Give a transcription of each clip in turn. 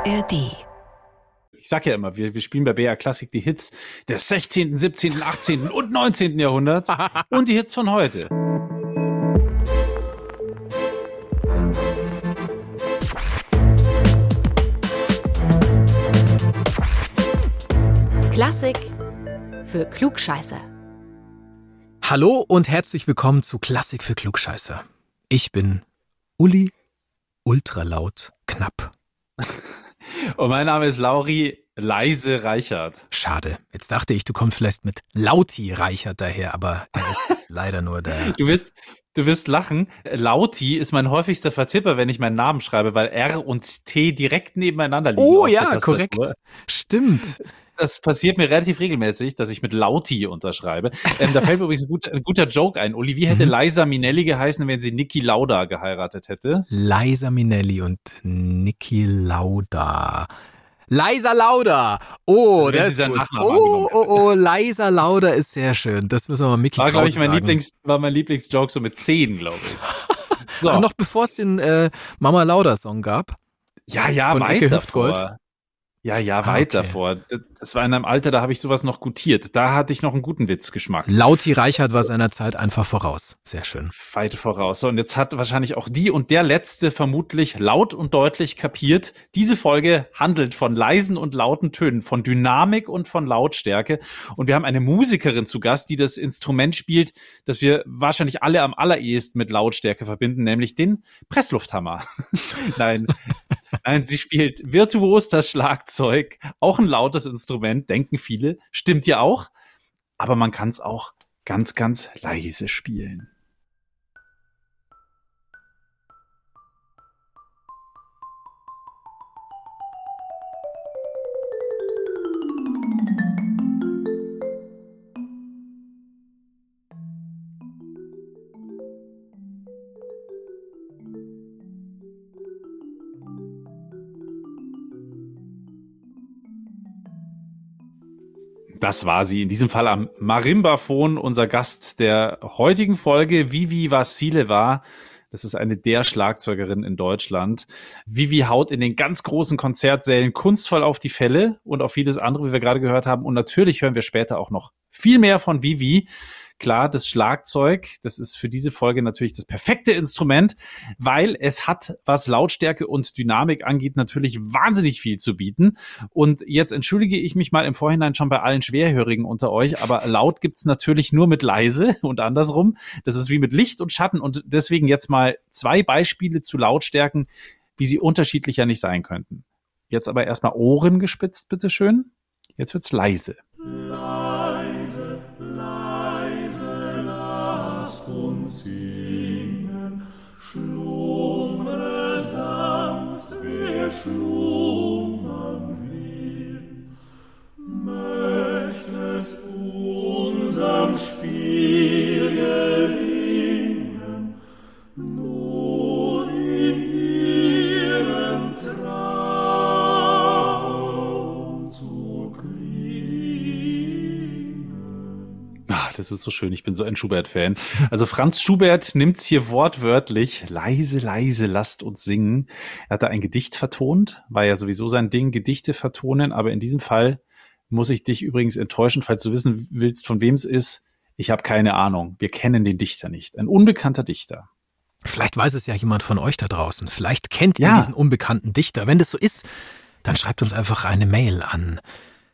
ARD. Ich sag ja immer, wir, wir spielen bei BR Klassik die Hits des 16., 17., 18. und 19. Jahrhunderts und die Hits von heute. Klassik für Klugscheiße. Hallo und herzlich willkommen zu Klassik für Klugscheißer. Ich bin Uli Ultralaut Knapp. Und mein Name ist Lauri Leise Reichert. Schade. Jetzt dachte ich, du kommst vielleicht mit Lauti Reichert daher, aber er ist leider nur der. Du wirst, du wirst lachen. Lauti ist mein häufigster Vertipper, wenn ich meinen Namen schreibe, weil R und T direkt nebeneinander liegen. Oh ja, korrekt. Stimmt. Das passiert mir relativ regelmäßig, dass ich mit Lauti unterschreibe. Ähm, da fällt mir übrigens ein guter, ein guter Joke ein. Uli, wie hätte Mhm. Liza Minnelli geheißen, wenn sie Niki Lauda geheiratet hätte? Liza Minnelli und Niki Lauda. Liza Lauda. Oh, Also sie ist gut. Oh, angenommen oh, oh, Liza Lauda ist sehr schön. Das müssen wir mal Mickey War, glaube ich, mein sagen. Lieblings, war mein Lieblingsjoke so mit 10, glaube ich. So. Ach, noch bevor es den äh, Mama Lauda Song gab. Ja, ja, Von weit Ecke. Hüftgold? Ja, ja, Ah, weit okay. davor. Das- war in einem Alter, da habe ich sowas noch gutiert. Da hatte ich noch einen guten Witzgeschmack. Lauti Reichert war seiner Zeit einfach voraus. Sehr schön. Weit voraus. So, und jetzt hat wahrscheinlich auch die und der Letzte vermutlich laut und deutlich kapiert. Diese Folge handelt von leisen und lauten Tönen, von Dynamik und von Lautstärke. Und wir haben eine Musikerin zu Gast, die das Instrument spielt, das wir wahrscheinlich alle am allerersten mit Lautstärke verbinden, nämlich den Presslufthammer. Nein. Nein, sie spielt virtuos das Schlagzeug, auch ein lautes Instrument, denken viele, stimmt ja auch, aber man kann es auch ganz, ganz leise spielen. Das war sie. In diesem Fall am Marimbaphon, unser Gast der heutigen Folge, Vivi Vassileva. Das ist eine der Schlagzeugerin in Deutschland. Vivi haut in den ganz großen Konzertsälen kunstvoll auf die Fälle und auf vieles andere, wie wir gerade gehört haben. Und natürlich hören wir später auch noch viel mehr von Vivi. Klar, das Schlagzeug, das ist für diese Folge natürlich das perfekte Instrument, weil es hat, was Lautstärke und Dynamik angeht, natürlich wahnsinnig viel zu bieten. Und jetzt entschuldige ich mich mal im Vorhinein schon bei allen Schwerhörigen unter euch, aber laut gibt's natürlich nur mit leise und andersrum. Das ist wie mit Licht und Schatten und deswegen jetzt mal zwei Beispiele zu Lautstärken, wie sie unterschiedlicher nicht sein könnten. Jetzt aber erstmal Ohren gespitzt, bitteschön. Jetzt wird's leise. Leise, unserem Spiel gelingen, nur in ihren Traum zu klingen. Ah, das ist so schön. Ich bin so ein Schubert-Fan. Also Franz Schubert nimmt's hier wortwörtlich. Leise, leise, lasst uns singen. Er hat da ein Gedicht vertont. War ja sowieso sein Ding, Gedichte vertonen. Aber in diesem Fall muss ich dich übrigens enttäuschen, falls du wissen willst, von wem es ist. Ich habe keine Ahnung. Wir kennen den Dichter nicht. Ein unbekannter Dichter. Vielleicht weiß es ja jemand von euch da draußen. Vielleicht kennt ihr Ja. diesen unbekannten Dichter. Wenn das so ist, dann schreibt uns einfach eine Mail an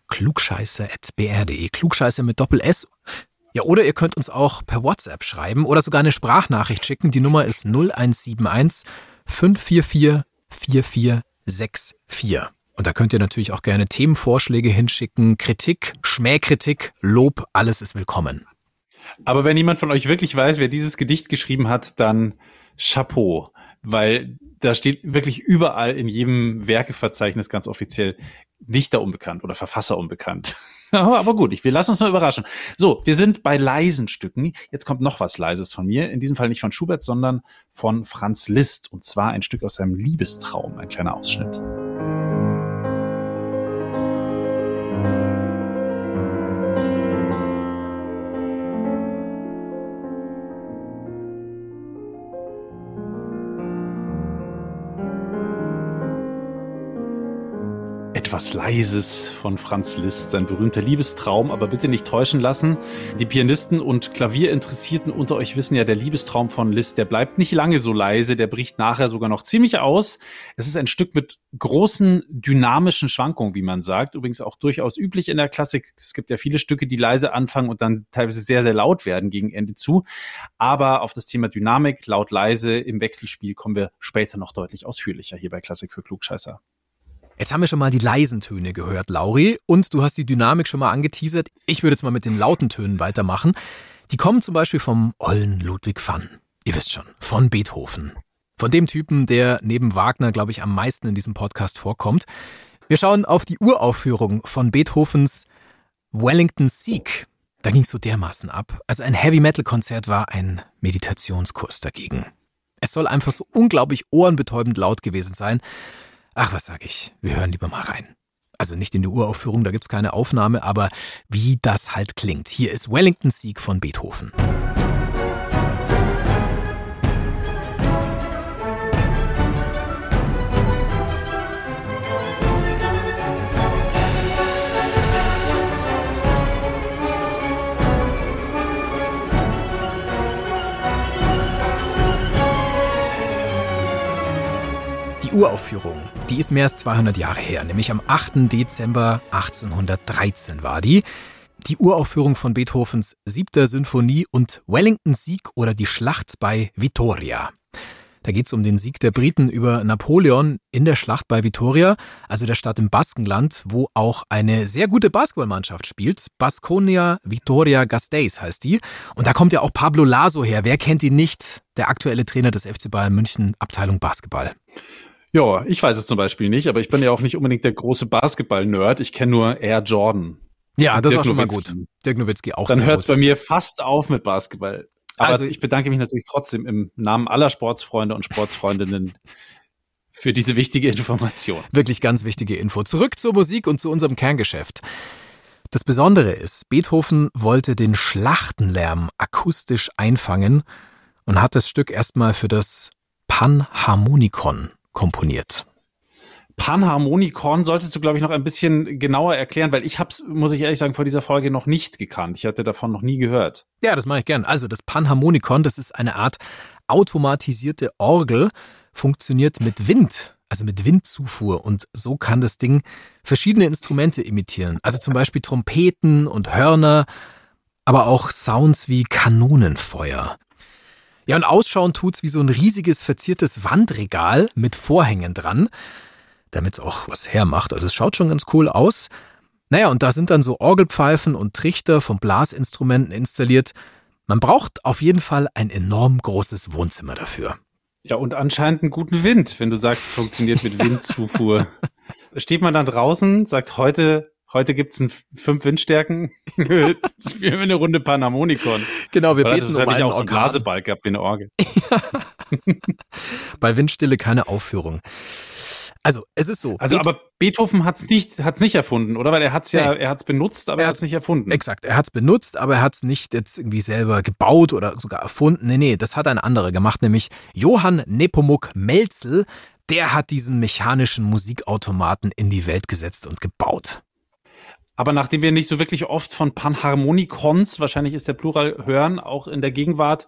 klugscheiße.br.de. Klugscheiße mit Doppel S. Ja, oder ihr könnt uns auch per WhatsApp schreiben oder sogar eine Sprachnachricht schicken. Die Nummer ist 0171 544 4464. Und da könnt ihr natürlich auch gerne Themenvorschläge hinschicken, Kritik, Schmähkritik, Lob, alles ist willkommen. Aber wenn jemand von euch wirklich weiß, wer dieses Gedicht geschrieben hat, dann Chapeau. Weil da steht wirklich überall in jedem Werkeverzeichnis ganz offiziell Dichter unbekannt oder Verfasser unbekannt. aber, gut, ich, wir lassen uns mal überraschen. So, wir sind bei leisen Stücken. Jetzt kommt noch was Leises von mir. In diesem Fall nicht von Schubert, sondern von Franz Liszt. Und zwar ein Stück aus seinem Liebestraum. Ein kleiner Ausschnitt. Etwas Leises von Franz Liszt, sein berühmter Liebestraum, aber bitte nicht täuschen lassen. Die Pianisten und Klavierinteressierten unter euch wissen ja, der Liebestraum von Liszt, der bleibt nicht lange so leise, der bricht nachher sogar noch ziemlich aus. Es ist ein Stück mit großen dynamischen Schwankungen, wie man sagt. Übrigens auch durchaus üblich in der Klassik. Es gibt ja viele Stücke, die leise anfangen und dann teilweise sehr, sehr laut werden gegen Ende zu. Aber auf das Thema Dynamik, laut, leise im Wechselspiel kommen wir später noch deutlich ausführlicher hier bei Klassik für Klugscheißer. Jetzt haben wir schon mal die leisen Töne gehört, Lauri, und du hast die Dynamik schon mal angeteasert. Ich würde jetzt mal mit den lauten Tönen weitermachen. Die kommen zum Beispiel vom Ollen Ludwig van. Ihr wisst schon, von Beethoven. Von dem Typen, der neben Wagner, glaube ich, am meisten in diesem Podcast vorkommt. Wir schauen auf die Uraufführung von Beethovens Wellington Sieg. Da ging es so dermaßen ab. Also ein Heavy-Metal-Konzert war ein Meditationskurs dagegen. Es soll einfach so unglaublich ohrenbetäubend laut gewesen sein. Ach, was sag ich? Wir hören lieber mal rein. Also nicht in die Uraufführung, da gibt's keine Aufnahme, aber wie das halt klingt. Hier ist Wellington Sieg von Beethoven. Uraufführung, die ist mehr als 200 Jahre her, nämlich am 8. Dezember 1813 war die. Die Uraufführung von Beethovens siebter Sinfonie und Wellington Sieg oder die Schlacht bei Vittoria. Da geht es um den Sieg der Briten über Napoleon in der Schlacht bei Vittoria, also der Stadt im Baskenland, wo auch eine sehr gute Basketballmannschaft spielt. Basconia Vittoria Gasteiz heißt die. Und da kommt ja auch Pablo Laso her. Wer kennt ihn nicht? Der aktuelle Trainer des FC Bayern München, Abteilung Basketball. Ja, ich weiß es zum Beispiel nicht, aber ich bin ja auch nicht unbedingt der große Basketball-Nerd. Ich kenne nur Air Jordan. Ja, das Dirk war schon mal gut. Dirk Nowitzki auch Dann hört es bei mir fast auf mit Basketball. Aber Also- ich bedanke mich natürlich trotzdem im Namen aller Sportsfreunde und Sportsfreundinnen für diese wichtige Information. Wirklich ganz wichtige Info. Zurück zur Musik und zu unserem Kerngeschäft. Das Besondere ist, Beethoven wollte den Schlachtenlärm akustisch einfangen und hat das Stück erstmal für das Panharmonikon komponiert. Panharmonikon solltest du, glaube ich, noch ein bisschen genauer erklären, weil ich habe es, muss ich ehrlich sagen, vor dieser Folge noch nicht gekannt. Ich hatte davon noch nie gehört. Ja, das mache ich gern. Also das Panharmonikon, das ist eine Art automatisierte Orgel, funktioniert mit Wind, also mit Windzufuhr. Und so kann das Ding verschiedene Instrumente imitieren. Also zum Beispiel Trompeten und Hörner, aber auch Sounds wie Kanonenfeuer. Ja, und ausschauen tut's wie so ein riesiges verziertes Wandregal mit Vorhängen dran, damit's auch was hermacht. Also es schaut schon ganz cool aus. Naja, und da sind dann so Orgelpfeifen und Trichter von Blasinstrumenten installiert. Man braucht auf jeden Fall ein enorm großes Wohnzimmer dafür. Ja, und anscheinend einen guten Wind, wenn du sagst, es funktioniert mit Windzufuhr. Steht man dann draußen, sagt heute, heute gibt's ein fünf Windstärken, spielen wir eine Runde Panharmonikon. Genau, wir Weil beten das um einen auch so einen. Blasebalg gehabt wie eine Orgel. Bei Windstille keine Aufführung. Also, es ist so. Also, Beet- aber Beethoven hat's nicht, hat's nicht erfunden, oder? Weil er hat's ja, Nee. er hat's benutzt, aber Er er hat- hat's nicht erfunden. Exakt, er hat's benutzt, aber er hat's nicht jetzt irgendwie selber gebaut oder sogar erfunden. Nee, nee, das hat ein anderer gemacht, nämlich Johann Nepomuk Melzel. Der hat diesen mechanischen Musikautomaten in die Welt gesetzt und gebaut. Aber nachdem wir nicht so wirklich oft von Panharmonikons, wahrscheinlich ist der Plural, hören, auch in der Gegenwart,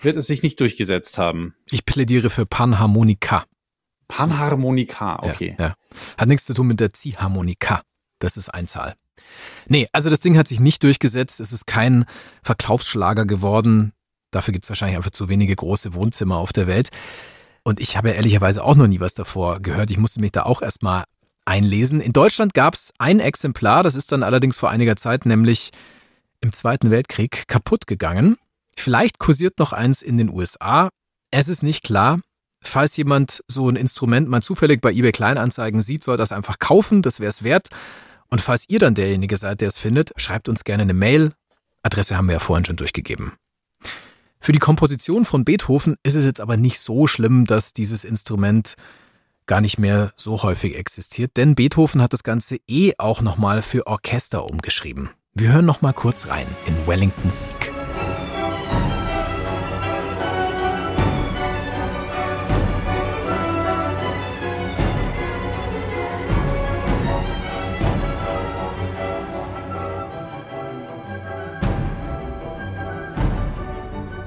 wird es sich nicht durchgesetzt haben. Ich plädiere für Panharmonika. Panharmonika, okay. Ja, ja. Hat nichts zu tun mit der Ziehharmonika. Das ist Einzahl. Nee, also das Ding hat sich nicht durchgesetzt. Es ist kein Verkaufsschlager geworden. Dafür gibt's wahrscheinlich einfach zu wenige große Wohnzimmer auf der Welt. Und ich habe ja ehrlicherweise auch noch nie was davor gehört. Ich musste mich da auch erstmal einlesen. In Deutschland gab's ein Exemplar, das ist dann allerdings vor einiger Zeit, nämlich im Zweiten Weltkrieg, kaputt gegangen. Vielleicht kursiert noch eins in den USA. Es ist nicht klar. Falls jemand so ein Instrument mal zufällig bei eBay Kleinanzeigen sieht, soll das einfach kaufen, das wäre es wert. Und falls ihr dann derjenige seid, der es findet, schreibt uns gerne eine Mail. Adresse haben wir ja vorhin schon durchgegeben. Für die Komposition von Beethoven ist es jetzt aber nicht so schlimm, dass dieses Instrument gar nicht mehr so häufig existiert, denn Beethoven hat das Ganze eh auch nochmal für Orchester umgeschrieben. Wir hören nochmal kurz rein in Wellington Sieg.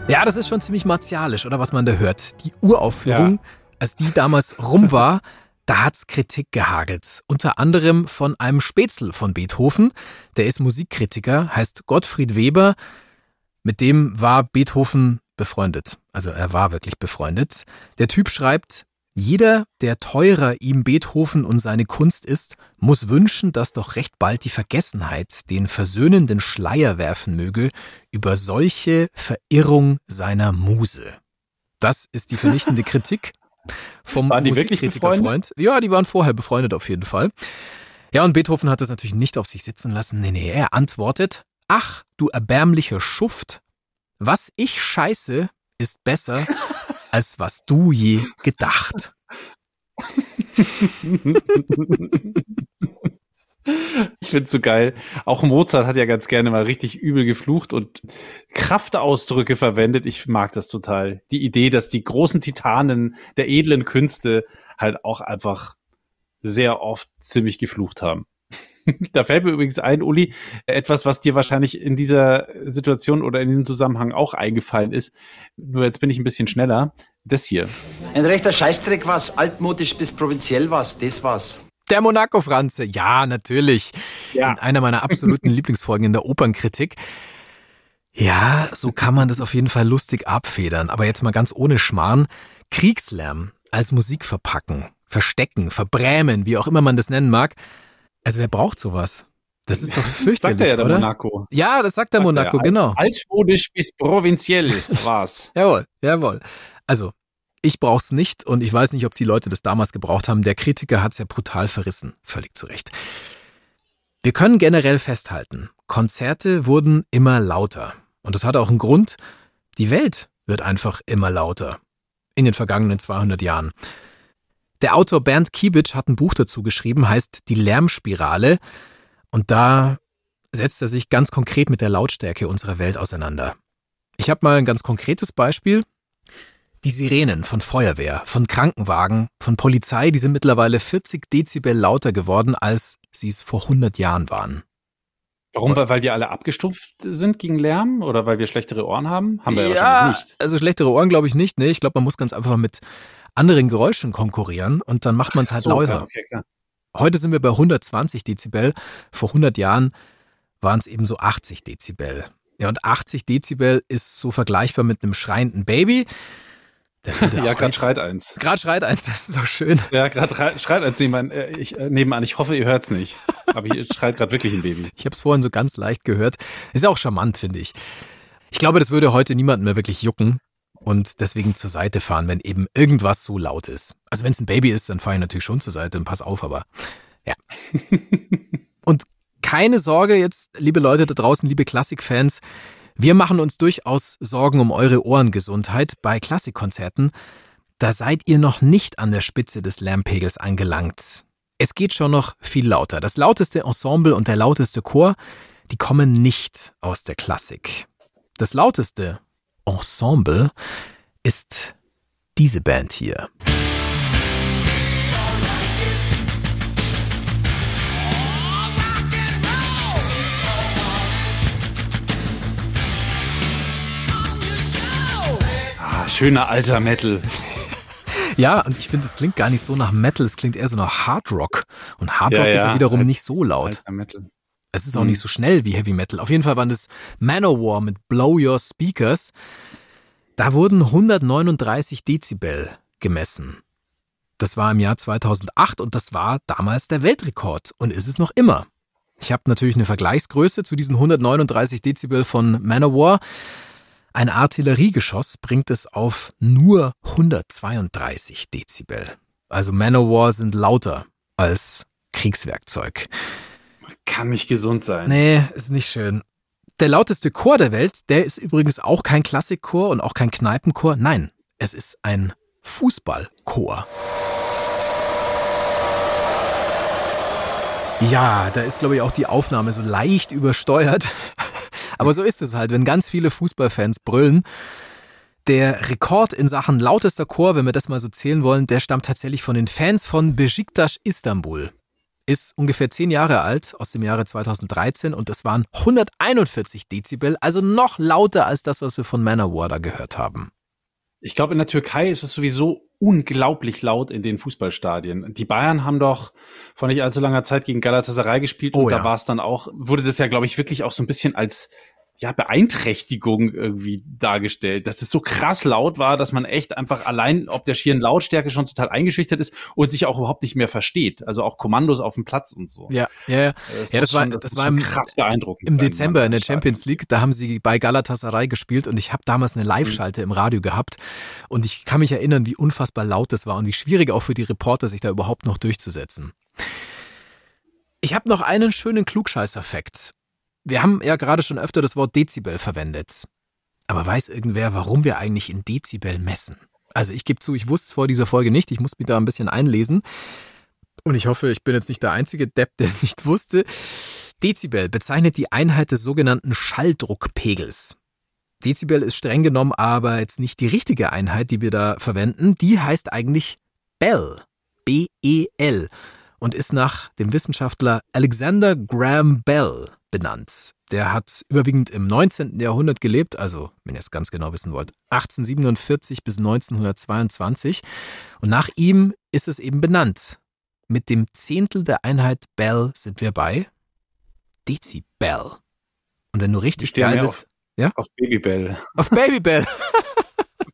Ja, das ist schon ziemlich martialisch, oder was man da hört. Die Uraufführung ja als die damals rum war, da hat's Kritik gehagelt. Unter anderem von einem Spätzle von Beethoven. Der ist Musikkritiker, heißt Gottfried Weber. Mit dem war Beethoven befreundet. Also er war wirklich befreundet. Der Typ schreibt, jeder, der teurer ihm Beethoven und seine Kunst ist, muss wünschen, dass doch recht bald die Vergessenheit den versöhnenden Schleier werfen möge über solche Verirrung seiner Muse. Das ist die vernichtende Kritik vom waren die wirklich Freund. Ja, die waren vorher befreundet auf jeden Fall. Ja, und Beethoven hat das natürlich nicht auf sich sitzen lassen. Nee, nee, er antwortet, ach, du erbärmlicher Schuft, was ich scheiße, ist besser als was du je gedacht. Ich find's so geil. Auch Mozart hat ja ganz gerne mal richtig übel geflucht und Kraftausdrücke verwendet. Ich mag das total. Die Idee, dass die großen Titanen der edlen Künste halt auch einfach sehr oft ziemlich geflucht haben. da fällt mir übrigens ein, Uli, etwas, was dir wahrscheinlich in dieser Situation oder in diesem Zusammenhang auch eingefallen ist. Nur jetzt bin ich ein bisschen schneller. Das hier. Ein rechter Scheißdreck was, altmodisch bis provinziell was, das war's. Der Monaco-Franze, ja, natürlich. Ja. In einer meiner absoluten Lieblingsfolgen in der Opernkritik. Ja, so kann man das auf jeden Fall lustig abfedern. Aber jetzt mal ganz ohne Schmarrn. Kriegslärm als Musik verpacken, verstecken, verbrämen, wie auch immer man das nennen mag. Also wer braucht sowas? Das ist doch fürchterlich, sagt er ja, der oder? Monaco. Ja, das sagt der sagt Monaco, er. genau. Altmodisch bis provinziell war's. jawohl, jawohl. Also, ich brauch's nicht und ich weiß nicht, ob die Leute das damals gebraucht haben. Der Kritiker hat's ja brutal verrissen. Völlig zu Recht. Wir können generell festhalten, Konzerte wurden immer lauter. Und das hat auch einen Grund. Die Welt wird einfach immer lauter. In den vergangenen 200 Jahren. Der Autor Bernd Kiebitsch hat ein Buch dazu geschrieben, heißt Die Lärmspirale. Und da setzt er sich ganz konkret mit der Lautstärke unserer Welt auseinander. Ich habe mal ein ganz konkretes Beispiel. Die Sirenen von Feuerwehr, von Krankenwagen, von Polizei, die sind mittlerweile 40 Dezibel lauter geworden, als sie es vor 100 Jahren waren. Warum? Weil die alle abgestumpft sind gegen Lärm oder weil wir schlechtere Ohren haben? Haben wir ja, ja wahrscheinlich nicht. Also schlechtere Ohren glaube ich nicht. Nee, ich glaube, man muss ganz einfach mit anderen Geräuschen konkurrieren und dann macht man es halt so, lauter. Okay. Heute sind wir bei 120 Dezibel. Vor 100 Jahren waren es eben so 80 Dezibel. Ja, und 80 Dezibel ist so vergleichbar mit einem schreienden Baby. Ja, gerade schreit eins. Gerade schreit eins, das ist doch schön. Ja, gerade schreit eins nebenan. Äh, ich, äh, nebenan. Ich hoffe, ihr hört's nicht. Aber hier schreit gerade wirklich ein Baby. Ich habe es vorhin so ganz leicht gehört. Ist ja auch charmant, finde ich. Ich glaube, das würde heute niemanden mehr wirklich jucken und deswegen zur Seite fahren, wenn eben irgendwas so laut ist. Also wenn es ein Baby ist, dann fahre ich natürlich schon zur Seite und pass auf, aber ja. und keine Sorge jetzt, liebe Leute da draußen, liebe Klassikfans, wir machen uns durchaus Sorgen um eure Ohrengesundheit bei Klassikkonzerten. Da seid ihr noch nicht an der Spitze des Lärmpegels angelangt. Es geht schon noch viel lauter. Das lauteste Ensemble und der lauteste Chor, die kommen nicht aus der Klassik. Das lauteste Ensemble ist diese Band hier. Schöner alter Metal. Ja, und ich finde, es klingt gar nicht so nach Metal, es klingt eher so nach Hard Rock. Und Hard Rock ja, ja, ist ja wiederum alt, nicht so laut. Es ist auch nicht mhm. so schnell wie Heavy Metal. Auf jeden Fall waren das Manowar mit Blow Your Speakers. Da wurden 139 Dezibel gemessen. Das war im Jahr 2008 und das war damals der Weltrekord und ist es noch immer. Ich habe natürlich eine Vergleichsgröße zu diesen 139 Dezibel von Manowar. Ein Artilleriegeschoss bringt es auf nur 132 Dezibel. Also Manowar sind lauter als Kriegswerkzeug. Kann nicht gesund sein. Nee, ist nicht schön. Der lauteste Chor der Welt, der ist übrigens auch kein Klassikchor und auch kein Kneipenchor. Nein, es ist ein Fußballchor. Ja, da ist, glaube ich, auch die Aufnahme so leicht übersteuert. Aber so ist es halt, wenn ganz viele Fußballfans brüllen. Der Rekord in Sachen lautester Chor, wenn wir das mal so zählen wollen, der stammt tatsächlich von den Fans von Besiktas Istanbul. ist ungefähr zehn Jahre alt, aus dem Jahre 2013 und es waren 141 Dezibel, also noch lauter als das, was wir von Manowar da gehört haben. Ich glaube, in der Türkei ist es sowieso unglaublich laut in den Fußballstadien. Die Bayern haben doch vor nicht allzu langer Zeit gegen Galatasaray gespielt oh, und ja. da war es dann auch, wurde das ja, glaube ich, wirklich auch so ein bisschen als ja, Beeinträchtigung irgendwie dargestellt, dass es so krass laut war, dass man echt einfach allein ob der schieren Lautstärke schon total eingeschüchtert ist und sich auch überhaupt nicht mehr versteht. Also auch Kommandos auf dem Platz und so. Ja, ja, ja. Das, ja, das war, schon, das, das war im, krass beeindruckend. Im Dezember in der Champions League, da haben sie bei Galatasaray gespielt und ich habe damals eine Live-Schalte mhm. im Radio gehabt und ich kann mich erinnern, wie unfassbar laut das war und wie schwierig auch für die Reporter, sich da überhaupt noch durchzusetzen. Ich habe noch einen schönen Klugscheiß-Effekt. Wir haben ja gerade schon öfter das Wort Dezibel verwendet. Aber weiß irgendwer, warum wir eigentlich in Dezibel messen? Also ich gebe zu, ich wusste es vor dieser Folge nicht. Ich muss mich da ein bisschen einlesen. Und ich hoffe, ich bin jetzt nicht der einzige Depp, der es nicht wusste. Dezibel bezeichnet die Einheit des sogenannten Schalldruckpegels. Dezibel ist streng genommen aber jetzt nicht die richtige Einheit, die wir da verwenden. Die heißt eigentlich Bell. B-E-L. Und ist nach dem Wissenschaftler Alexander Graham Bell benannt. Der hat überwiegend im 19. Jahrhundert gelebt, also wenn ihr es ganz genau wissen wollt, 1847 bis 1922. Und nach ihm ist es eben benannt. Mit dem Zehntel der Einheit Bell sind wir bei Dezibel. Und wenn du richtig geil bist, auf, ja? Auf Babybell. Auf Babybell.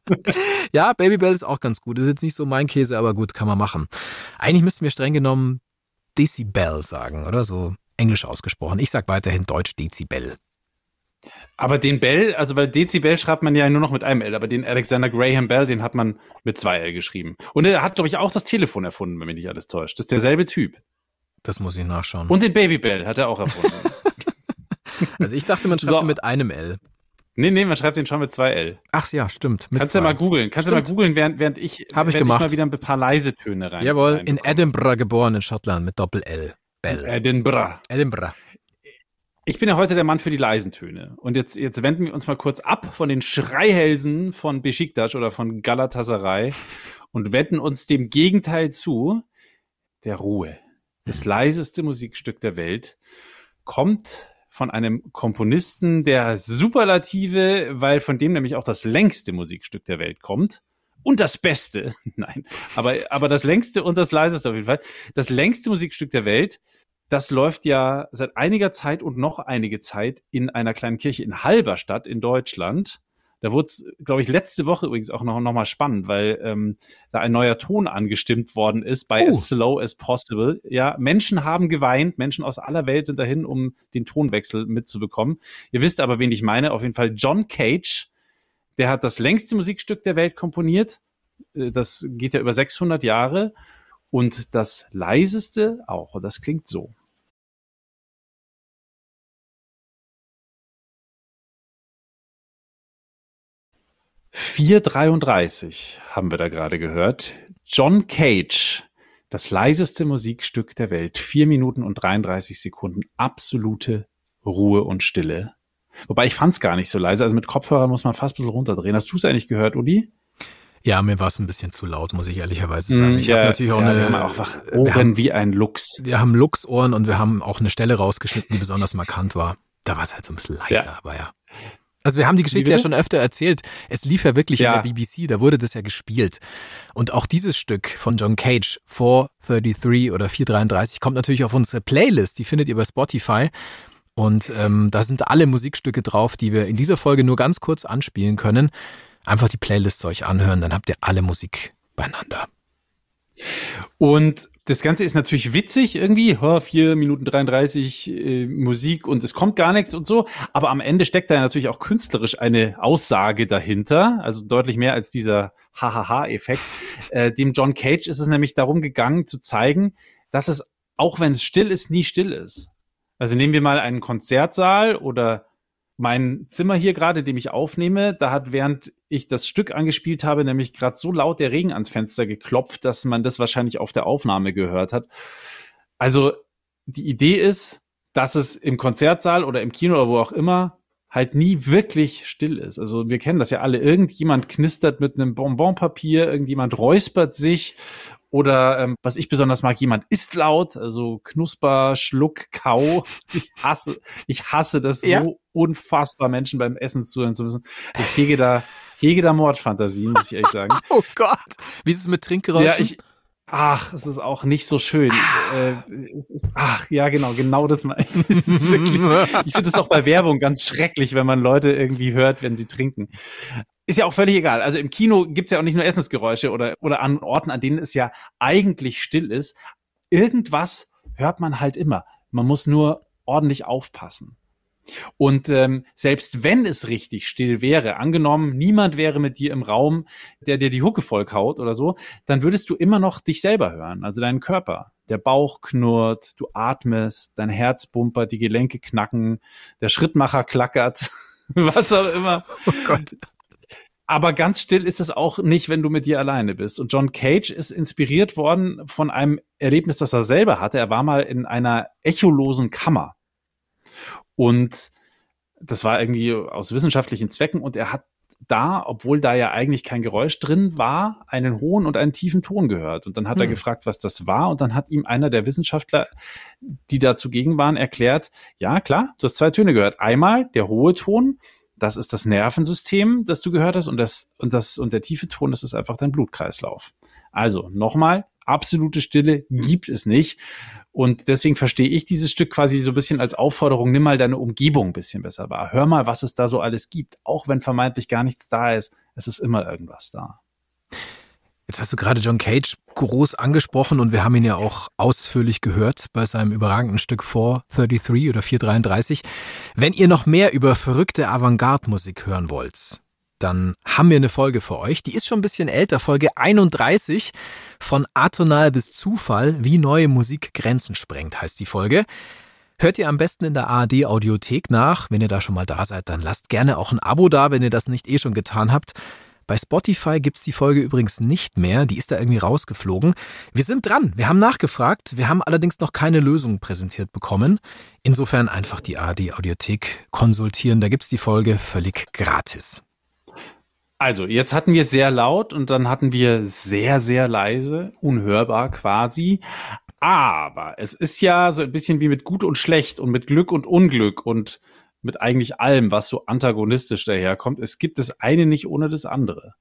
ja, Babybell ist auch ganz gut. Ist jetzt nicht so mein Käse, aber gut, kann man machen. Eigentlich müssten wir streng genommen Decibel sagen, oder so englisch ausgesprochen. Ich sage weiterhin Deutsch Dezibel. Aber den Bell, also weil Dezibel schreibt man ja nur noch mit einem L, aber den Alexander Graham Bell, den hat man mit zwei L geschrieben. Und er hat, glaube ich, auch das Telefon erfunden, wenn mich nicht alles täuscht. Das ist derselbe Typ. Das muss ich nachschauen. Und den Babybell hat er auch erfunden. also ich dachte, man schreibt so. mit einem L. Nee, nee, man schreibt den schon mit zwei L. Ach ja, stimmt. Kannst du ja mal googeln. Kannst du mal googeln, während, während ich, Hab ich gemacht. ich mal wieder ein paar leise Töne rein. Jawohl, in Edinburgh geboren in Schottland mit Doppel L. Edinburgh. Edinburgh. Ich bin ja heute der Mann für die leisen Töne. Und jetzt, jetzt wenden wir uns mal kurz ab von den Schreihälsen von Besiktas oder von Galatasaray und wenden uns dem Gegenteil zu, der Ruhe. Das leiseste Musikstück der Welt kommt von einem Komponisten der Superlative, weil von dem nämlich auch das längste Musikstück der Welt kommt. Und das Beste, nein, aber, aber das längste und das leiseste auf jeden Fall. Das längste Musikstück der Welt das läuft ja seit einiger Zeit und noch einige Zeit in einer kleinen Kirche in Halberstadt in Deutschland. Da wurde es, glaube ich, letzte Woche übrigens auch noch, noch mal spannend, weil ähm, da ein neuer Ton angestimmt worden ist bei uh. As Slow as Possible. Ja, Menschen haben geweint, Menschen aus aller Welt sind dahin, um den Tonwechsel mitzubekommen. Ihr wisst aber, wen ich meine. Auf jeden Fall John Cage, der hat das längste Musikstück der Welt komponiert. Äh, das geht ja über 600 Jahre. Und das leiseste auch. Das klingt so. 433 haben wir da gerade gehört. John Cage, das leiseste Musikstück der Welt. Vier Minuten und 33 Sekunden. Absolute Ruhe und Stille. Wobei ich fand es gar nicht so leise. Also mit Kopfhörern muss man fast ein bisschen runterdrehen. Hast du es eigentlich gehört, Uli? Ja, mir war es ein bisschen zu laut, muss ich ehrlicherweise sagen. Mm, ich ja, habe natürlich auch ja, eine. Wir haben auch Ohren haben, wie ein Luchs. Wir haben Luchsohren und wir haben auch eine Stelle rausgeschnitten, die besonders markant war. Da war es halt so ein bisschen leiser, ja. aber ja. Also wir haben die Geschichte ja schon öfter erzählt. Es lief ja wirklich ja. in der BBC, da wurde das ja gespielt. Und auch dieses Stück von John Cage, 433 oder 433, kommt natürlich auf unsere Playlist. Die findet ihr bei Spotify. Und ähm, da sind alle Musikstücke drauf, die wir in dieser Folge nur ganz kurz anspielen können. Einfach die Playlist euch anhören, dann habt ihr alle Musik beieinander. Und das Ganze ist natürlich witzig irgendwie, oh, 4 Minuten 33 äh, Musik und es kommt gar nichts und so, aber am Ende steckt da natürlich auch künstlerisch eine Aussage dahinter, also deutlich mehr als dieser Hahaha-Effekt. Äh, dem John Cage ist es nämlich darum gegangen zu zeigen, dass es, auch wenn es still ist, nie still ist. Also nehmen wir mal einen Konzertsaal oder mein Zimmer hier gerade, dem ich aufnehme, da hat während ich das Stück angespielt habe, nämlich gerade so laut der Regen ans Fenster geklopft, dass man das wahrscheinlich auf der Aufnahme gehört hat. Also die Idee ist, dass es im Konzertsaal oder im Kino oder wo auch immer halt nie wirklich still ist. Also wir kennen das ja alle. Irgendjemand knistert mit einem Bonbonpapier, irgendjemand räuspert sich Oder ähm, was ich besonders mag, jemand ist laut, also Knusper, Schluck, Kau. Ich hasse, ich hasse das Ja. so unfassbar, Menschen beim Essen zuhören zu müssen. Ich hege da, hege da Mordfantasien, muss ich ehrlich sagen. Oh Gott. Wie ist es mit Trinkgeräuschen? Ja, ich, ach, es ist auch nicht so schön. Äh, es ist, ach, ja, genau, genau das meine ich. Es ist wirklich, ich finde es auch bei Werbung ganz schrecklich, wenn man Leute irgendwie hört, wenn sie trinken. Ist ja auch völlig egal. Also im Kino gibt's ja auch nicht nur Essensgeräusche oder, oder an Orten, an denen es ja eigentlich still ist. Irgendwas hört man halt immer. Man muss nur ordentlich aufpassen. Und ähm, selbst wenn es richtig still wäre, angenommen, niemand wäre mit dir im Raum, der dir die Hucke vollkaut oder so, dann würdest du immer noch dich selber hören, also deinen Körper. Der Bauch knurrt, du atmest, dein Herz bumpert, die Gelenke knacken, der Schrittmacher klackert, was auch immer. oh Gott. Aber ganz still ist es auch nicht, wenn du mit dir alleine bist. Und John Cage ist inspiriert worden von einem Erlebnis, das er selber hatte. Er war mal in einer echolosen Kammer. Und das war irgendwie aus wissenschaftlichen Zwecken. Und er hat da, obwohl da ja eigentlich kein Geräusch drin war, einen hohen und einen tiefen Ton gehört. Und dann hat er Hm. gefragt, was das war. Und dann hat ihm einer der Wissenschaftler, die da zugegen waren, erklärt, ja klar, du hast zwei Töne gehört. Einmal der hohe Ton, das ist das Nervensystem, das du gehört hast, und das, und das, und der tiefe Ton, das ist einfach dein Blutkreislauf. Also, nochmal, absolute Stille gibt es nicht. Und deswegen verstehe ich dieses Stück quasi so ein bisschen als Aufforderung, nimm mal deine Umgebung ein bisschen besser wahr. Hör mal, was es da so alles gibt. Auch wenn vermeintlich gar nichts da ist, es ist immer irgendwas da. Jetzt hast du gerade John Cage groß angesprochen und wir haben ihn ja auch ausführlich gehört bei seinem überragenden Stück 433 oder 433. Wenn ihr noch mehr über verrückte Avantgarde-Musik hören wollt, dann haben wir eine Folge für euch. Die ist schon ein bisschen älter, Folge 31 von Atonal bis Zufall, wie neue Musik Grenzen sprengt, heißt die Folge. Hört ihr am besten in der ARD Audiothek nach. Wenn ihr da schon mal da seid, dann lasst gerne auch ein Abo da, wenn ihr das nicht eh schon getan habt. Bei Spotify gibt's die Folge übrigens nicht mehr, die ist da irgendwie rausgeflogen. Wir sind dran, wir haben nachgefragt, wir haben allerdings noch keine Lösung präsentiert bekommen. Insofern einfach die ARD Audiothek konsultieren, da gibt's die Folge völlig gratis. Also, jetzt hatten wir sehr laut und dann hatten wir sehr, sehr leise, unhörbar quasi. Aber es ist ja so ein bisschen wie mit gut und schlecht und mit Glück und Unglück und mit eigentlich allem, was so antagonistisch daherkommt. Es gibt das eine nicht ohne das andere.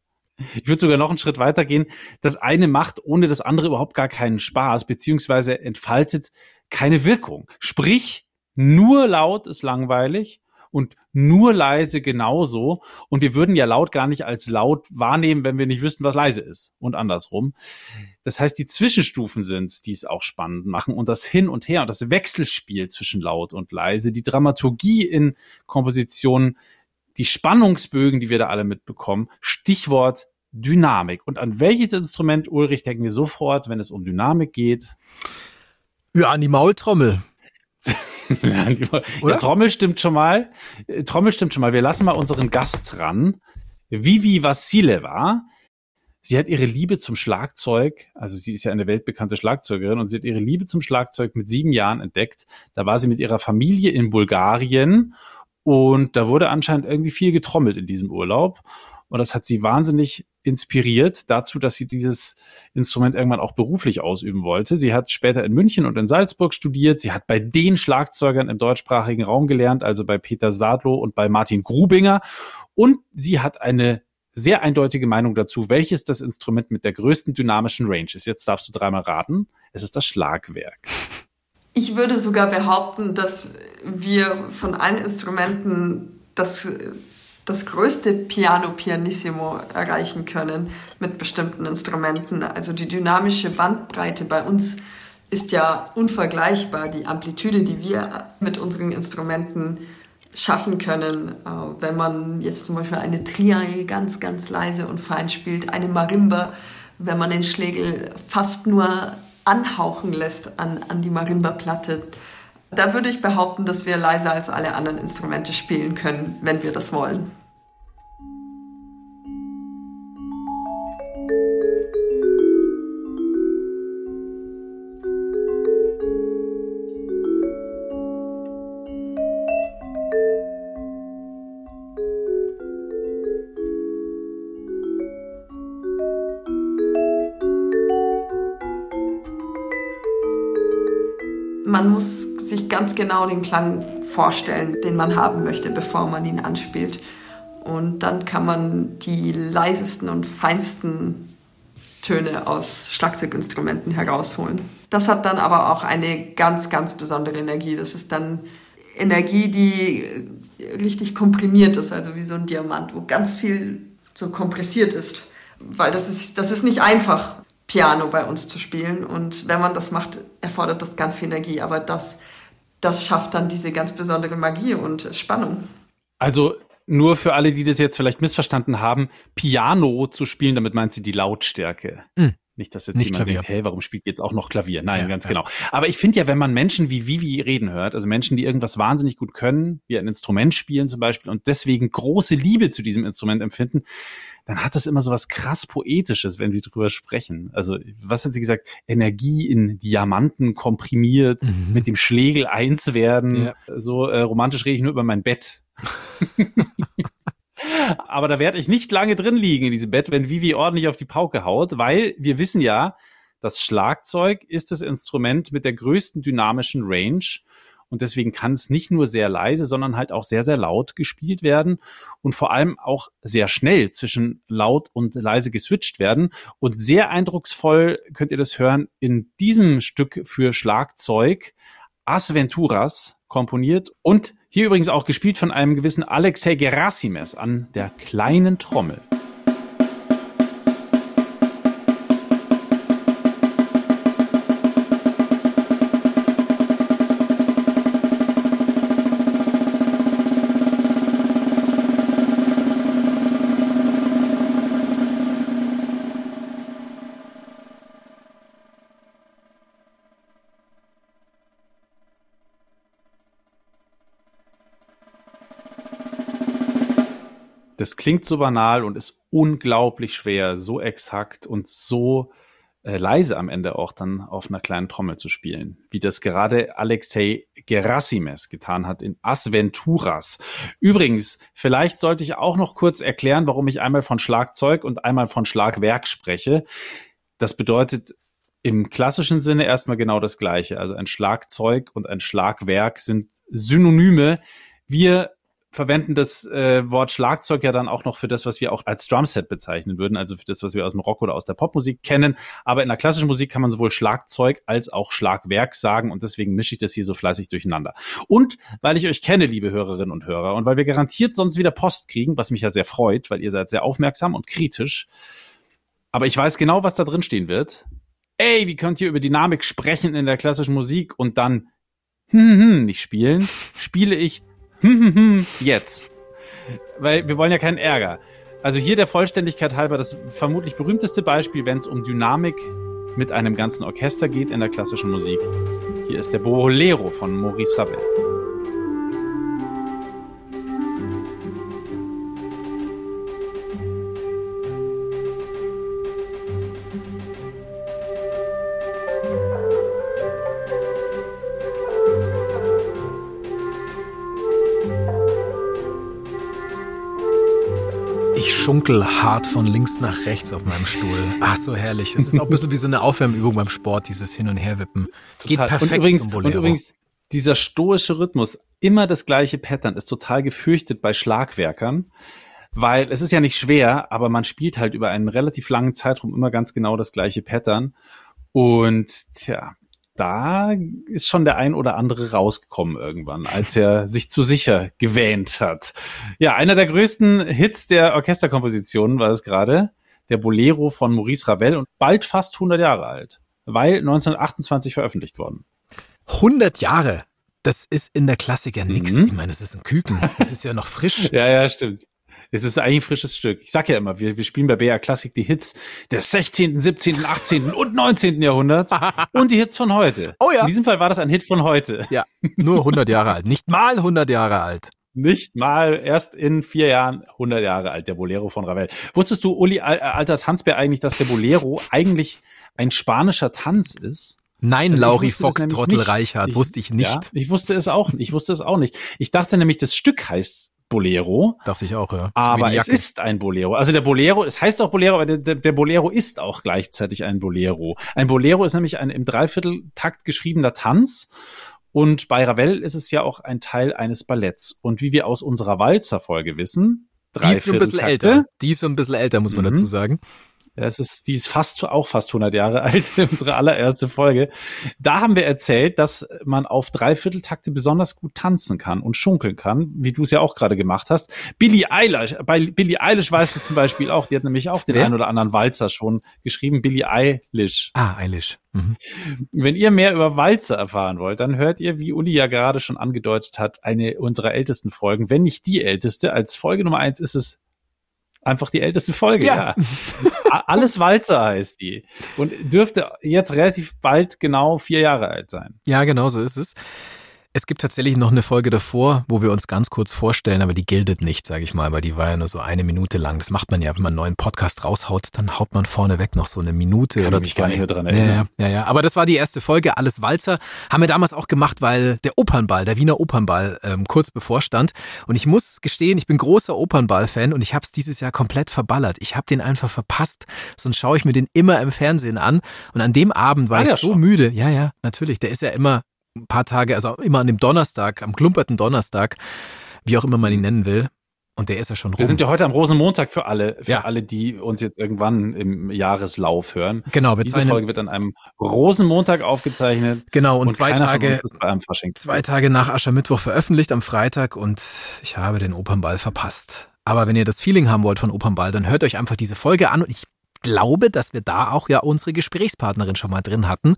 Ich würde sogar noch einen Schritt weiter gehen. Das eine macht ohne das andere überhaupt gar keinen Spaß, beziehungsweise entfaltet keine Wirkung. Sprich, nur laut ist langweilig und nur leise genauso. Und wir würden ja laut gar nicht als laut wahrnehmen, wenn wir nicht wüssten, was leise ist. Und andersrum. Das heißt, die Zwischenstufen sind's, die es auch spannend machen. Und das Hin und Her und das Wechselspiel zwischen laut und leise, die Dramaturgie in Kompositionen, die Spannungsbögen, die wir da alle mitbekommen. Stichwort Dynamik. Und an welches Instrument, Ulrich, denken wir sofort, wenn es um Dynamik geht? Ja, an die Maultrommel. Oder? Ja, Trommel stimmt schon mal. Äh, Trommel stimmt schon mal. Wir lassen mal unseren Gast ran. Vivi Vassileva. Sie hat ihre Liebe zum Schlagzeug, also sie ist ja eine weltbekannte Schlagzeugerin und sie hat ihre Liebe zum Schlagzeug mit sieben Jahren entdeckt. Da war sie mit ihrer Familie in Bulgarien und da wurde anscheinend irgendwie viel getrommelt in diesem Urlaub. Und das hat sie wahnsinnig inspiriert dazu, dass sie dieses Instrument irgendwann auch beruflich ausüben wollte. Sie hat später in München und in Salzburg studiert. Sie hat bei den Schlagzeugern im deutschsprachigen Raum gelernt, also bei Peter Sadlo und bei Martin Grubinger. Und sie hat eine sehr eindeutige Meinung dazu, welches das Instrument mit der größten dynamischen Range ist. Jetzt darfst du dreimal raten. Es ist das Schlagwerk. Ich würde sogar behaupten, dass wir von allen Instrumenten das, das größte Piano Pianissimo erreichen können mit bestimmten Instrumenten. Also die dynamische Bandbreite bei uns ist ja unvergleichbar. Die Amplitude, die wir mit unseren Instrumenten schaffen können, äh, wenn man jetzt zum Beispiel eine Triangel ganz, ganz leise und fein spielt, eine Marimba, wenn man den Schlegel fast nur anhauchen lässt an, an die Marimba-Platte. Da würde ich behaupten, dass wir leiser als alle anderen Instrumente spielen können, wenn wir das wollen. man muss ganz genau den Klang vorstellen, den man haben möchte, bevor man ihn anspielt. Und dann kann man die leisesten und feinsten Töne aus Schlagzeuginstrumenten herausholen. Das hat dann aber auch eine ganz, ganz besondere Energie. Das ist dann Energie, die richtig komprimiert ist, also wie so ein Diamant, wo ganz viel so kompressiert ist. Weil das ist, das ist nicht einfach, Piano bei uns zu spielen. Und wenn man das macht, erfordert das ganz viel Energie. Aber das, das schafft dann diese ganz besondere Magie und Spannung. Also nur für alle, die das jetzt vielleicht missverstanden haben, Piano zu spielen, damit meint sie die Lautstärke. Mhm. Nicht, dass jetzt Nicht jemand Klavier. denkt, hey, warum spielt jetzt auch noch Klavier? Nein, Ja, ganz ja. genau. Aber ich finde ja, wenn man Menschen wie Vivi reden hört, also Menschen, die irgendwas wahnsinnig gut können, wie ein Instrument spielen zum Beispiel und deswegen große Liebe zu diesem Instrument empfinden, dann hat das immer so was krass Poetisches, wenn sie drüber sprechen. Also, was hat sie gesagt? Energie in Diamanten komprimiert, Mhm. mit dem Schlegel eins werden. Ja. So äh, romantisch rede ich nur über mein Bett. Aber da werde ich nicht lange drin liegen in diesem Bett, wenn Vivi ordentlich auf die Pauke haut, weil wir wissen ja, das Schlagzeug ist das Instrument mit der größten dynamischen Range. Und deswegen kann es nicht nur sehr leise, sondern halt auch sehr, sehr laut gespielt werden und vor allem auch sehr schnell zwischen laut und leise geswitcht werden. Und sehr eindrucksvoll könnt ihr das hören in diesem Stück für Schlagzeug As Venturas komponiert und hier übrigens auch gespielt von einem gewissen Alexei Gerassimes an der kleinen Trommel. Das klingt so banal und ist unglaublich schwer, so exakt und so äh, leise am Ende auch dann auf einer kleinen Trommel zu spielen, wie das gerade Alexei Gerassimes getan hat in As Venturas. Übrigens, vielleicht sollte ich auch noch kurz erklären, warum ich einmal von Schlagzeug und einmal von Schlagwerk spreche. Das bedeutet im klassischen Sinne erstmal genau das Gleiche. Also ein Schlagzeug und ein Schlagwerk sind Synonyme. Wir verwenden das äh, Wort Schlagzeug ja dann auch noch für das, was wir auch als Drumset bezeichnen würden, also für das, was wir aus dem Rock oder aus der Popmusik kennen. Aber in der klassischen Musik kann man sowohl Schlagzeug als auch Schlagwerk sagen und deswegen mische ich das hier so fleißig durcheinander. Und weil ich euch kenne, liebe Hörerinnen und Hörer, und weil wir garantiert sonst wieder Post kriegen, was mich ja sehr freut, weil ihr seid sehr aufmerksam und kritisch. Aber ich weiß genau, was da drin stehen wird. Ey, wie könnt ihr über Dynamik sprechen in der klassischen Musik und dann hm, hm, hm, nicht spielen? Spiele ich jetzt. Weil wir wollen ja keinen Ärger. Also hier der Vollständigkeit halber das vermutlich berühmteste Beispiel, wenn es um Dynamik mit einem ganzen Orchester geht in der klassischen Musik. Hier ist der Bolero von Maurice Ravel. Ich schunkel hart von links nach rechts auf meinem Stuhl. Ach, so herrlich. Es ist auch ein bisschen wie so eine Aufwärmübung beim Sport, dieses Hin- und Herwippen. Geht perfekt und übrigens, zum und Bolero. übrigens, dieser stoische Rhythmus, immer das gleiche Pattern, ist total gefürchtet bei Schlagwerkern, weil es ist ja nicht schwer, aber man spielt halt über einen relativ langen Zeitraum immer ganz genau das gleiche Pattern. Und tja, da ist schon der ein oder andere rausgekommen irgendwann, als er sich zu sicher gewähnt hat. Ja, einer der größten Hits der Orchesterkompositionen war es gerade, der Bolero von Maurice Ravel und bald fast 100 Jahre alt, weil 1928 veröffentlicht worden. 100 Jahre. Das ist in der Klassik ja nix. Mhm. Ich meine, es ist ein Küken. Es ist ja noch frisch. Ja, ja, stimmt. Es ist eigentlich ein frisches Stück. Ich sag ja immer, wir, wir spielen bei BR Klassik die Hits des 16., 17., 18. und 19. Jahrhunderts und die Hits von heute. Oh ja. In diesem Fall war das ein Hit von heute. Ja, nur 100 Jahre alt. Nicht mal 100 Jahre alt. Nicht mal erst in vier Jahren 100 Jahre alt, der Bolero von Ravel. Wusstest du, Uli, al- alter Tanzbär, eigentlich, dass der Bolero eigentlich ein spanischer Tanz ist? Nein, ich Lauri das Fox Trottel nicht. Reichert, wusste ich nicht. Ja, ich wusste es auch, ich wusste es auch nicht. Ich dachte nämlich, das Stück heißt Bolero. Dachte ich auch, ja. Aber es ist ein Bolero. Also der Bolero, es heißt auch Bolero, aber der, der, Bolero ist auch gleichzeitig ein Bolero. Ein Bolero ist nämlich ein im Dreivierteltakt geschriebener Tanz. Und bei Ravel ist es ja auch ein Teil eines Balletts. Und wie wir aus unserer Walzer-Folge wissen, die ist so ein bisschen älter. Die ist so ein bisschen älter, muss man mhm. dazu sagen. Ja, es ist, die ist fast, auch fast 100 Jahre alt, unsere allererste Folge. Da haben wir erzählt, dass man auf Dreivierteltakte besonders gut tanzen kann und schunkeln kann, wie du es ja auch gerade gemacht hast. Billie Eilish, bei Billie Eilish weiß es zum Beispiel auch, die hat nämlich auch den Wer? einen oder anderen Walzer schon geschrieben, Billie Eilish. Ah, Eilish. Mhm. Wenn ihr mehr über Walzer erfahren wollt, dann hört ihr, wie Uli ja gerade schon angedeutet hat, eine unserer ältesten Folgen, wenn nicht die älteste. Als Folge Nummer eins ist es einfach die älteste Folge, ja. ja. Alles Walzer heißt die. Und dürfte jetzt relativ bald genau vier Jahre alt sein. Ja, genau so ist es. Es gibt tatsächlich noch eine Folge davor, wo wir uns ganz kurz vorstellen, aber die giltet nicht, sage ich mal, weil die war ja nur so eine Minute lang. Das macht man ja, wenn man einen neuen Podcast raushaut, dann haut man vorneweg noch so eine Minute Kann oder mich zwei. Gar nicht mehr dran erinnern. Ja, ja, ja. Aber das war die erste Folge, alles Walzer. Haben wir damals auch gemacht, weil der Opernball, der Wiener Opernball, ähm, kurz bevorstand. Und ich muss gestehen, ich bin großer Opernball-Fan und ich habe es dieses Jahr komplett verballert. Ich habe den einfach verpasst, sonst schaue ich mir den immer im Fernsehen an. Und an dem Abend war ah, ich ja, so schon. müde. Ja, ja, natürlich. Der ist ja immer ein paar Tage, also immer an dem Donnerstag, am klumperten Donnerstag, wie auch immer man ihn nennen will. Und der ist ja schon rum. Wir sind ja heute am Rosenmontag für alle, für ja. alle, die uns jetzt irgendwann im Jahreslauf hören. Genau, Diese Folge wird an einem Rosenmontag aufgezeichnet. Genau, und, und zwei Tage, zwei Tage nach Aschermittwoch veröffentlicht am Freitag und ich habe den Opernball verpasst. Aber wenn ihr das Feeling haben wollt von Opernball, dann hört euch einfach diese Folge an und ich glaube, dass wir da auch ja unsere Gesprächspartnerin schon mal drin hatten.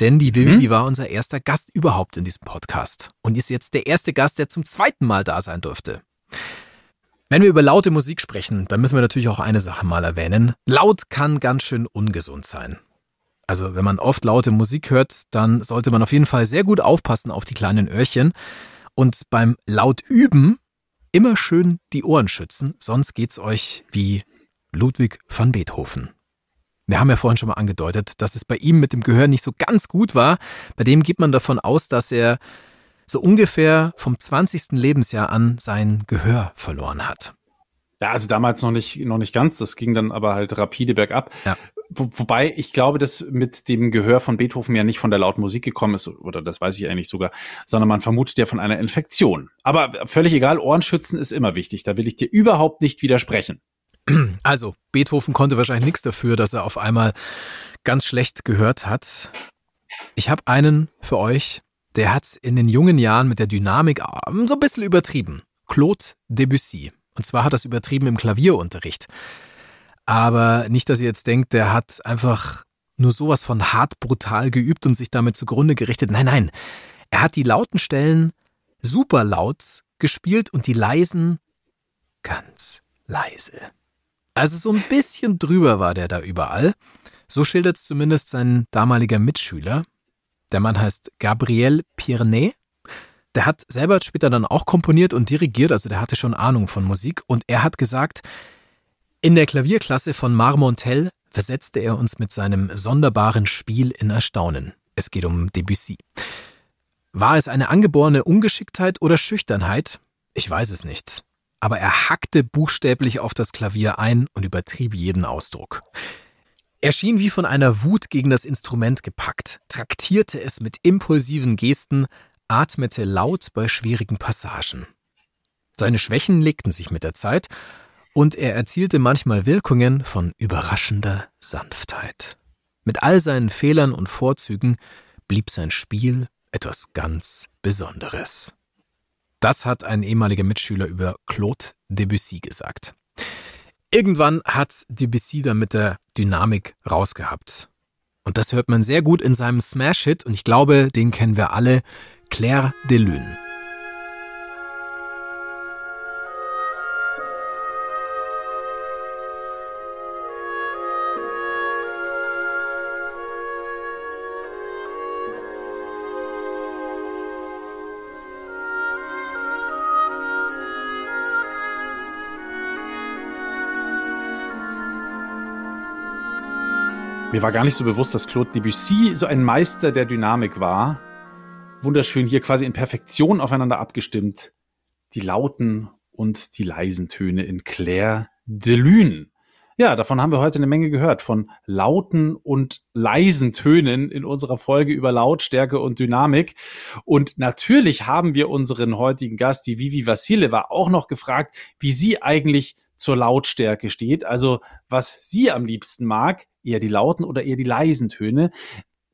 Denn die Vivi, mhm. die war unser erster Gast überhaupt in diesem Podcast und ist jetzt der erste Gast, der zum zweiten Mal da sein durfte. Wenn wir über laute Musik sprechen, dann müssen wir natürlich auch eine Sache mal erwähnen. Laut kann ganz schön ungesund sein. Also wenn man oft laute Musik hört, dann sollte man auf jeden Fall sehr gut aufpassen auf die kleinen Öhrchen und beim laut üben immer schön die Ohren schützen, sonst geht's euch wie Ludwig van Beethoven. Wir haben ja vorhin schon mal angedeutet, dass es bei ihm mit dem Gehör nicht so ganz gut war. Bei dem geht man davon aus, dass er so ungefähr vom 20. Lebensjahr an sein Gehör verloren hat. Ja, also damals noch nicht, noch nicht ganz. Das ging dann aber halt rapide bergab. Ja. Wo, wobei ich glaube, dass mit dem Gehör von Beethoven ja nicht von der lauten Musik gekommen ist, oder das weiß ich eigentlich sogar, sondern man vermutet ja von einer Infektion. Aber völlig egal, Ohrenschützen ist immer wichtig. Da will ich dir überhaupt nicht widersprechen. Also, Beethoven konnte wahrscheinlich nichts dafür, dass er auf einmal ganz schlecht gehört hat. Ich habe einen für euch, der hat in den jungen Jahren mit der Dynamik ähm, so ein bisschen übertrieben. Claude Debussy. Und zwar hat er es übertrieben im Klavierunterricht. Aber nicht, dass ihr jetzt denkt, der hat einfach nur sowas von hart brutal geübt und sich damit zugrunde gerichtet. Nein, nein. Er hat die lauten Stellen super laut gespielt und die leisen ganz leise. Also so ein bisschen drüber war der da überall. So schildert es zumindest sein damaliger Mitschüler. Der Mann heißt Gabriel Pirnet. Der hat selber später dann auch komponiert und dirigiert, also der hatte schon Ahnung von Musik. Und er hat gesagt, in der Klavierklasse von Marmontel versetzte er uns mit seinem sonderbaren Spiel in Erstaunen. Es geht um Debussy. War es eine angeborene Ungeschicktheit oder Schüchternheit? Ich weiß es nicht aber er hackte buchstäblich auf das Klavier ein und übertrieb jeden Ausdruck. Er schien wie von einer Wut gegen das Instrument gepackt, traktierte es mit impulsiven Gesten, atmete laut bei schwierigen Passagen. Seine Schwächen legten sich mit der Zeit, und er erzielte manchmal Wirkungen von überraschender Sanftheit. Mit all seinen Fehlern und Vorzügen blieb sein Spiel etwas ganz Besonderes. Das hat ein ehemaliger Mitschüler über Claude Debussy gesagt. Irgendwann hat Debussy dann mit der Dynamik rausgehabt. Und das hört man sehr gut in seinem Smash-Hit und ich glaube, den kennen wir alle, Claire de Lune. Mir war gar nicht so bewusst, dass Claude Debussy so ein Meister der Dynamik war. Wunderschön hier quasi in Perfektion aufeinander abgestimmt. Die lauten und die leisen Töne in Claire de Lune. Ja, davon haben wir heute eine Menge gehört, von lauten und leisen Tönen in unserer Folge über Lautstärke und Dynamik. Und natürlich haben wir unseren heutigen Gast, die Vivi Vassileva, auch noch gefragt, wie sie eigentlich zur Lautstärke steht. Also was sie am liebsten mag, eher die lauten oder eher die leisen Töne.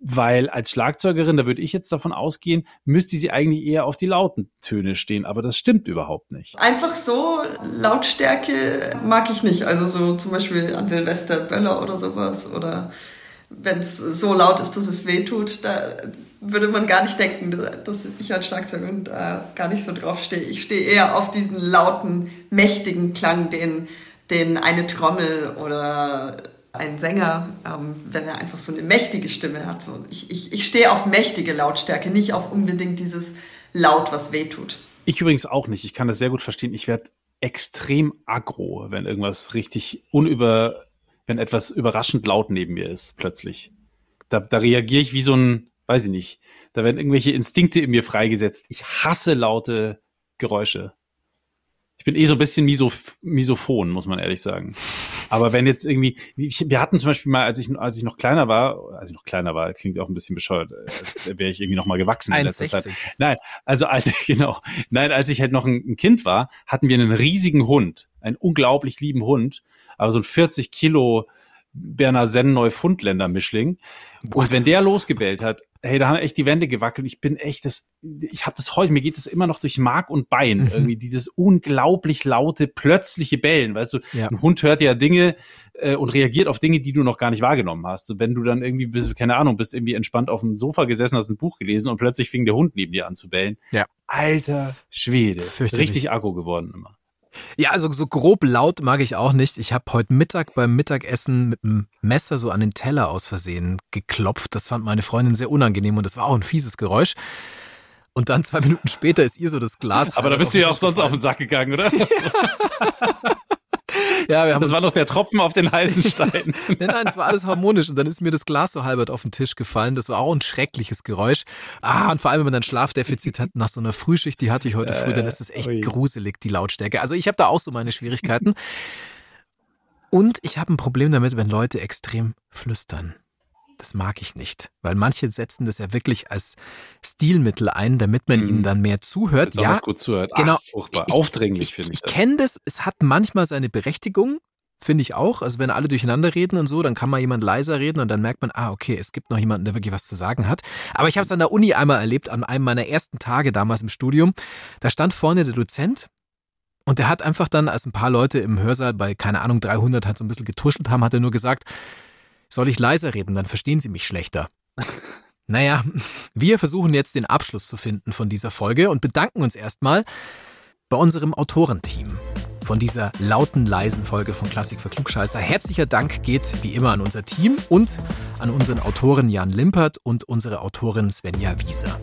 Weil als Schlagzeugerin, da würde ich jetzt davon ausgehen, müsste sie eigentlich eher auf die lauten Töne stehen. Aber das stimmt überhaupt nicht. Einfach so Lautstärke mag ich nicht. Also so zum Beispiel an Silvester Böller oder sowas. Oder wenn es so laut ist, dass es weh tut, da würde man gar nicht denken, dass ich als Schlagzeugerin da gar nicht so drauf stehe. Ich stehe eher auf diesen lauten, mächtigen Klang, den, den eine Trommel oder ein Sänger, ähm, wenn er einfach so eine mächtige Stimme hat. So, ich, ich, ich stehe auf mächtige Lautstärke, nicht auf unbedingt dieses Laut, was weh tut. Ich übrigens auch nicht. Ich kann das sehr gut verstehen. Ich werde extrem aggro, wenn irgendwas richtig unüber, wenn etwas überraschend laut neben mir ist, plötzlich. Da, da reagiere ich wie so ein, weiß ich nicht, da werden irgendwelche Instinkte in mir freigesetzt. Ich hasse laute Geräusche. Ich bin eh so ein bisschen misof misophon, muss man ehrlich sagen. Aber wenn jetzt irgendwie, wir hatten zum Beispiel mal, als ich, als ich noch kleiner war, als ich noch kleiner war, klingt auch ein bisschen bescheuert, als wäre ich irgendwie noch mal gewachsen in letzter Zeit. Nein, also als ich, genau, nein, als ich halt noch ein, ein Kind war, hatten wir einen riesigen Hund, einen unglaublich lieben Hund, aber so ein 40 Kilo Berner Senn Neufundländer Mischling. Und wenn der losgebellt hat, hey, da haben echt die Wände gewackelt. Ich bin echt das, ich habe das heute, mir geht es immer noch durch Mark und Bein. Mhm. Irgendwie dieses unglaublich laute, plötzliche Bellen. Weißt du, ja. ein Hund hört ja Dinge äh, und reagiert auf Dinge, die du noch gar nicht wahrgenommen hast. Und wenn du dann irgendwie bist, keine Ahnung, bist irgendwie entspannt auf dem Sofa gesessen, hast ein Buch gelesen und plötzlich fing der Hund neben dir an zu bellen. Ja. Alter Schwede. Richtig Akku geworden immer. Ja, also so grob laut mag ich auch nicht. Ich habe heute Mittag beim Mittagessen mit einem Messer so an den Teller aus Versehen geklopft. Das fand meine Freundin sehr unangenehm und das war auch ein fieses Geräusch. Und dann zwei Minuten später ist ihr so das Glas. Aber da bist du ja auch sonst auf den Sack gegangen, oder? Ja. Ja, wir haben das war doch der Tropfen auf den heißen Stein. nein, nein, es war alles harmonisch und dann ist mir das Glas so halbert auf den Tisch gefallen. Das war auch ein schreckliches Geräusch. Ah, und vor allem, wenn man dann Schlafdefizit hat nach so einer Frühschicht, die hatte ich heute früh, dann ist das echt ui. gruselig, die Lautstärke. Also ich habe da auch so meine Schwierigkeiten. Und ich habe ein Problem damit, wenn Leute extrem flüstern. Das mag ich nicht, weil manche setzen das ja wirklich als Stilmittel ein, damit man ihnen mhm. dann mehr zuhört. Ja, gut zuhört. Genau. Ach, furchtbar. Ich, Aufdringlich finde ich, ich das. Ich kenne das. Es hat manchmal seine Berechtigung, finde ich auch. Also wenn alle durcheinander reden und so, dann kann mal jemand leiser reden und dann merkt man, ah, okay, es gibt noch jemanden, der wirklich was zu sagen hat. Aber ich habe es an der Uni einmal erlebt, an einem meiner ersten Tage damals im Studium. Da stand vorne der Dozent und der hat einfach dann, als ein paar Leute im Hörsaal bei, keine Ahnung, 300 halt so ein bisschen getuschelt haben, hat er nur gesagt, soll ich leiser reden, dann verstehen Sie mich schlechter. naja, wir versuchen jetzt den Abschluss zu finden von dieser Folge und bedanken uns erstmal bei unserem Autorenteam von dieser lauten, leisen Folge von Klassik für Klugscheißer. Herzlicher Dank geht wie immer an unser Team und an unseren Autoren Jan Limpert und unsere Autorin Svenja Wieser.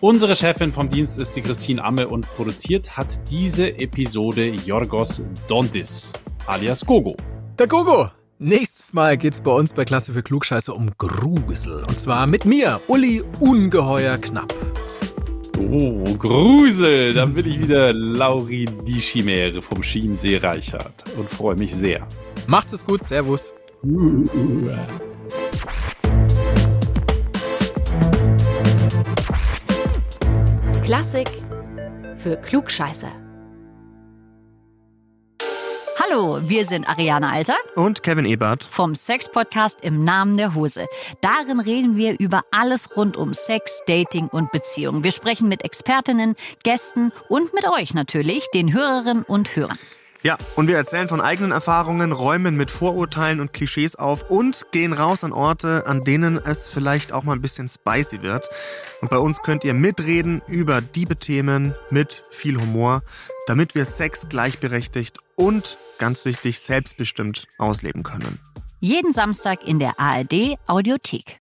Unsere Chefin vom Dienst ist die Christine Amme und produziert hat diese Episode Jorgos Dontis, alias Gogo. Der Gogo! Nächstes Mal geht's bei uns bei Klasse für Klugscheiße um Grusel. Und zwar mit mir, Uli Ungeheuer Knapp. Oh, Grusel! Dann bin ich wieder Lauri die Chimäre vom Schiensee Reichert und freue mich sehr. Macht's es gut, Servus. Klassik für Klugscheiße. Hallo, wir sind Ariane Alter und Kevin Ebert vom Sex-Podcast im Namen der Hose. Darin reden wir über alles rund um Sex, Dating und Beziehungen. Wir sprechen mit Expertinnen, Gästen und mit euch natürlich, den Hörerinnen und Hörern. Ja, und wir erzählen von eigenen Erfahrungen, räumen mit Vorurteilen und Klischees auf und gehen raus an Orte, an denen es vielleicht auch mal ein bisschen spicy wird. Und bei uns könnt ihr mitreden über diebe Themen mit viel Humor, damit wir Sex gleichberechtigt und ganz wichtig, selbstbestimmt ausleben können. Jeden Samstag in der ARD Audiothek.